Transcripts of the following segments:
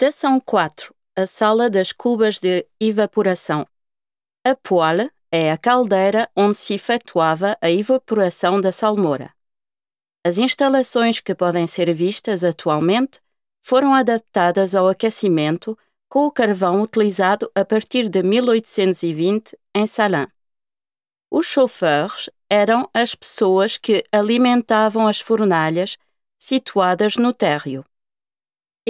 Estação 4 A sala das cubas de evaporação. A poêle é a caldeira onde se efetuava a evaporação da salmoura. As instalações que podem ser vistas atualmente foram adaptadas ao aquecimento com o carvão utilizado a partir de 1820 em Salins. Os chauffeurs eram as pessoas que alimentavam as fornalhas situadas no térreo.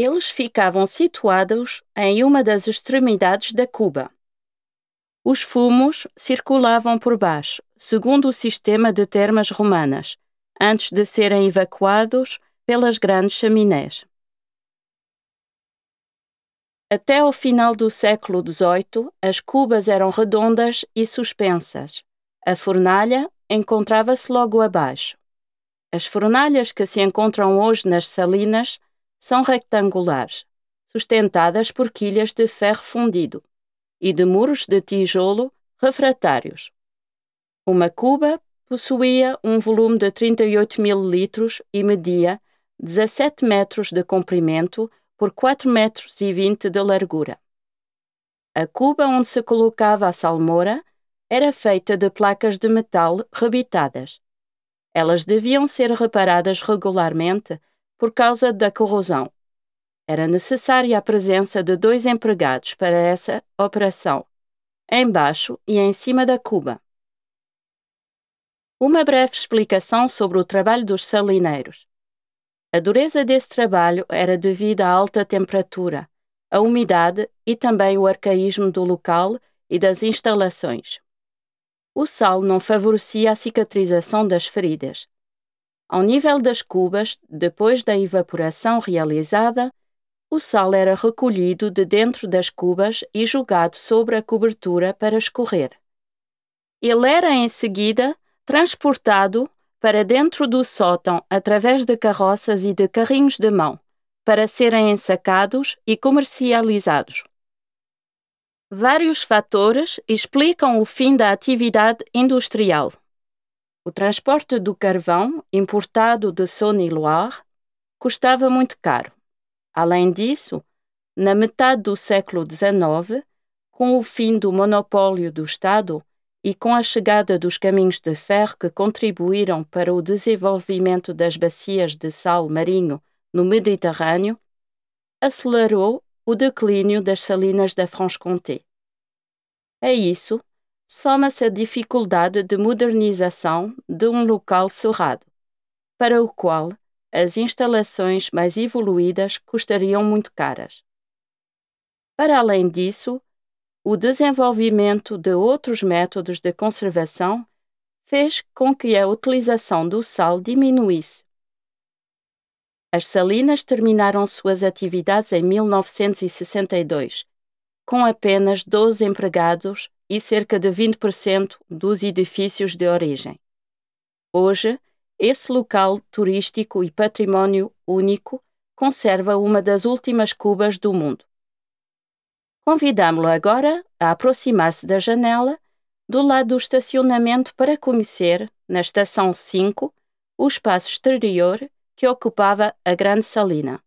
Eles ficavam situados em uma das extremidades da cuba. Os fumos circulavam por baixo, segundo o sistema de termas romanas, antes de serem evacuados pelas grandes chaminés. Até ao final do século XVIII, as cubas eram redondas e suspensas. A fornalha encontrava-se logo abaixo. As fornalhas que se encontram hoje nas salinas são retangulares, sustentadas por quilhas de ferro fundido e de muros de tijolo refratários. Uma cuba possuía um volume de 38 mil litros e media 17 metros de comprimento por 4 metros e 20 de largura. A cuba onde se colocava a salmoura era feita de placas de metal rebitadas. Elas deviam ser reparadas regularmente por causa da corrosão. Era necessária a presença de dois empregados para essa operação, embaixo e em cima da cuba. Uma breve explicação sobre o trabalho dos salineiros. A dureza desse trabalho era devido à alta temperatura, à umidade e também o arcaísmo do local e das instalações. O sal não favorecia a cicatrização das feridas. Ao nível das cubas, depois da evaporação realizada, o sal era recolhido de dentro das cubas e jogado sobre a cobertura para escorrer. Ele era em seguida transportado para dentro do sótão através de carroças e de carrinhos de mão, para serem ensacados e comercializados. Vários fatores explicam o fim da atividade industrial. O transporte do carvão, importado de Saône-et-Loire, custava muito caro. Além disso, na metade do século XIX, com o fim do monopólio do Estado e com a chegada dos caminhos de ferro que contribuíram para o desenvolvimento das bacias de sal marinho no Mediterrâneo, acelerou o declínio das salinas da Franche-Comté. A isso soma-se a dificuldade de modernização de um local cerrado, para o qual as instalações mais evoluídas custariam muito caras. Para além disso, o desenvolvimento de outros métodos de conservação fez com que a utilização do sal diminuísse. As salinas terminaram suas atividades em 1962, com apenas 12 empregados e cerca de 20% dos edifícios de origem. Hoje, esse local turístico e património único conserva uma das últimas cubas do mundo. Convidamo-lo agora a aproximar-se da janela do lado do estacionamento para conhecer, na estação 5, o espaço exterior que ocupava a grande salina.